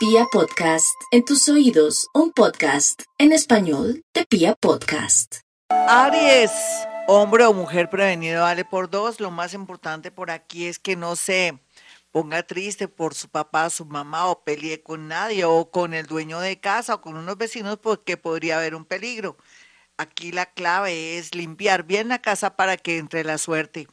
Pia Podcast, en tus oídos, un podcast en español de Pia Podcast. Aries, hombre o mujer prevenido vale por dos. Lo más importante por aquí es que no se ponga triste por su papá, su mamá o pelee con nadie o con el dueño de casa o con unos vecinos porque podría haber un peligro. Aquí la clave es limpiar bien la casa para que entre la suerte.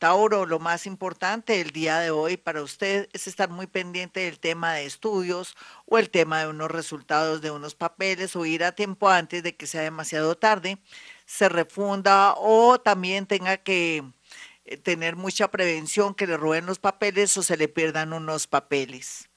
Tauro, lo más importante el día de hoy para usted es estar muy pendiente del tema de estudios o el tema de unos resultados de unos papeles o ir a tiempo antes de que sea demasiado tarde, se refunda o también tenga que eh, tener mucha prevención que le roben los papeles o se le pierdan unos papeles.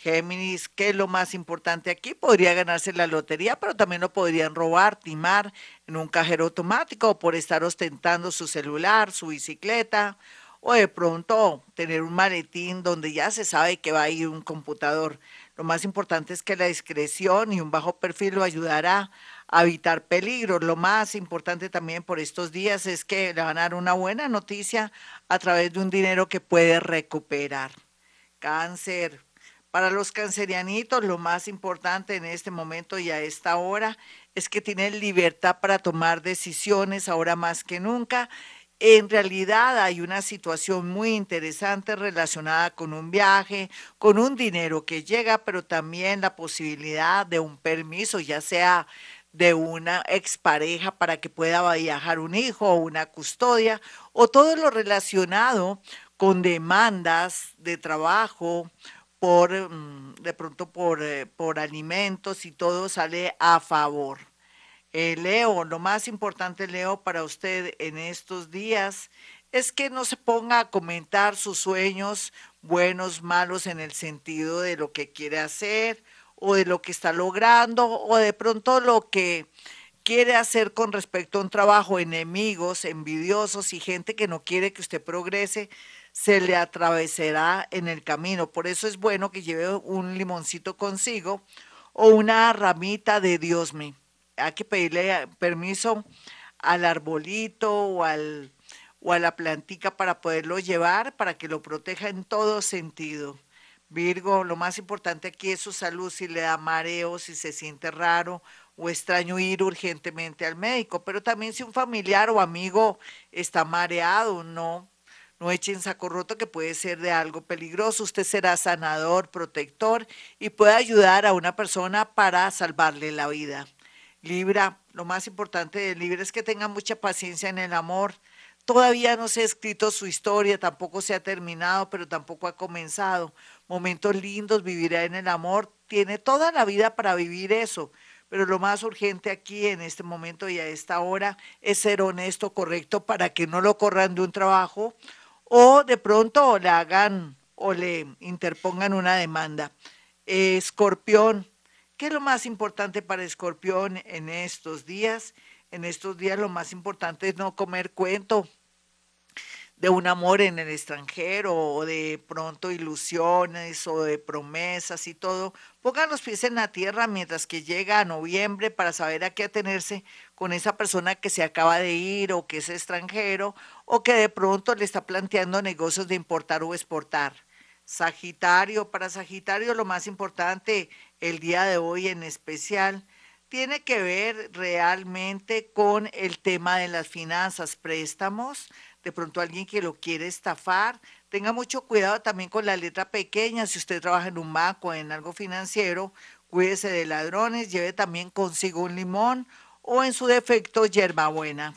Géminis, ¿qué es lo más importante aquí? Podría ganarse la lotería, pero también lo podrían robar, timar en un cajero automático o por estar ostentando su celular, su bicicleta, o de pronto tener un maletín donde ya se sabe que va a ir un computador. Lo más importante es que la discreción y un bajo perfil lo ayudará a evitar peligros. Lo más importante también por estos días es que le van a dar una buena noticia a través de un dinero que puede recuperar. Cáncer, para los cancerianitos, lo más importante en este momento y a esta hora es que tienen libertad para tomar decisiones ahora más que nunca. En realidad hay una situación muy interesante relacionada con un viaje, con un dinero que llega, pero también la posibilidad de un permiso, ya sea de una expareja para que pueda viajar un hijo o una custodia, o todo lo relacionado con demandas de trabajo por mm, de pronto por, eh, por alimentos y todo sale a favor. Eh, Leo, lo más importante, Leo, para usted en estos días es que no se ponga a comentar sus sueños buenos, malos, en el sentido de lo que quiere hacer o de lo que está logrando o de pronto lo que quiere hacer con respecto a un trabajo, enemigos, envidiosos y gente que no quiere que usted progrese, se le atravesará en el camino. Por eso es bueno que lleve un limoncito consigo o una ramita de Dios mío. Hay que pedirle permiso al arbolito o, al, o a la plantica para poderlo llevar, para que lo proteja en todo sentido. Virgo, lo más importante aquí es su salud, si le da mareo, si se siente raro o extraño ir urgentemente al médico, pero también si un familiar o amigo está mareado, no, no echen saco roto que puede ser de algo peligroso. Usted será sanador, protector y puede ayudar a una persona para salvarle la vida. Libra, lo más importante de Libra es que tenga mucha paciencia en el amor. Todavía no se ha escrito su historia, tampoco se ha terminado, pero tampoco ha comenzado. Momentos lindos, vivirá en el amor. Tiene toda la vida para vivir eso pero lo más urgente aquí en este momento y a esta hora es ser honesto, correcto, para que no lo corran de un trabajo o de pronto le hagan o le interpongan una demanda. escorpión, ¿qué es lo más importante para Escorpión en estos días? En estos días lo más importante es no comer cuento de un amor en el extranjero o de pronto ilusiones o de promesas y todo. Pongan los pies en la tierra mientras que llega a noviembre para saber a qué atenerse con esa persona que se acaba de ir o que es extranjero o que de pronto le está planteando negocios de importar o exportar. Sagitario, para Sagitario lo más importante el día de hoy en especial tiene que ver realmente con el tema de las finanzas, préstamos, de pronto alguien que lo quiere estafar. Tenga mucho cuidado también con la letra pequeña. Si usted trabaja en un banco o en algo financiero, cuídese de ladrones, lleve también consigo un limón o en su defecto hierbabuena.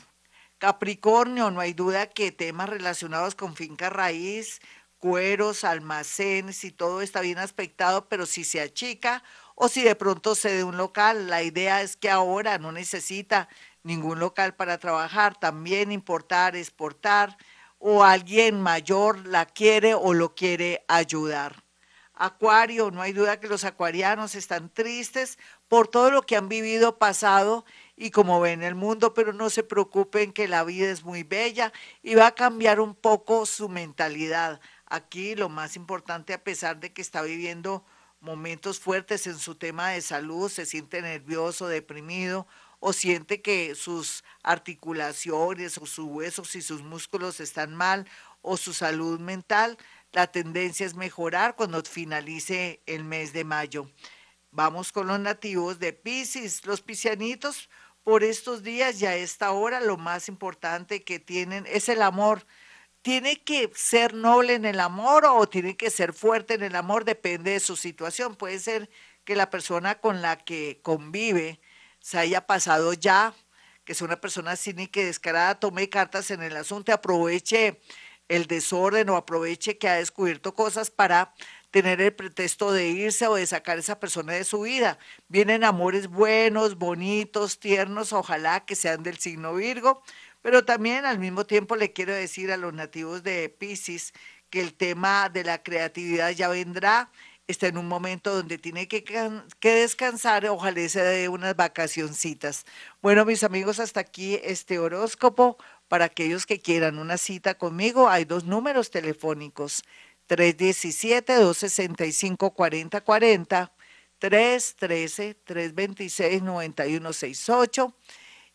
Capricornio, no hay duda que temas relacionados con finca raíz, cueros, almacenes y todo está bien aspectado, pero si se achica o si de pronto se de un local, la idea es que ahora no necesita ningún local para trabajar, también importar, exportar, o alguien mayor la quiere o lo quiere ayudar. Acuario, no hay duda que los acuarianos están tristes por todo lo que han vivido pasado y como ven el mundo, pero no se preocupen que la vida es muy bella y va a cambiar un poco su mentalidad. Aquí lo más importante, a pesar de que está viviendo momentos fuertes en su tema de salud, se siente nervioso, deprimido o siente que sus articulaciones o sus huesos y sus músculos están mal o su salud mental, la tendencia es mejorar cuando finalice el mes de mayo. Vamos con los nativos de Pisces, los piscianitos por estos días y a esta hora lo más importante que tienen es el amor. Tiene que ser noble en el amor o tiene que ser fuerte en el amor, depende de su situación. Puede ser que la persona con la que convive se haya pasado ya, que es una persona cínica y descarada, tome cartas en el asunto, aproveche el desorden o aproveche que ha descubierto cosas para tener el pretexto de irse o de sacar a esa persona de su vida. Vienen amores buenos, bonitos, tiernos, ojalá que sean del signo Virgo, pero también al mismo tiempo le quiero decir a los nativos de Pisces que el tema de la creatividad ya vendrá, está en un momento donde tiene que, que descansar, ojalá se dé unas vacacioncitas. Bueno, mis amigos, hasta aquí este horóscopo. Para aquellos que quieran una cita conmigo, hay dos números telefónicos, 317-265-4040, 313-326-9168.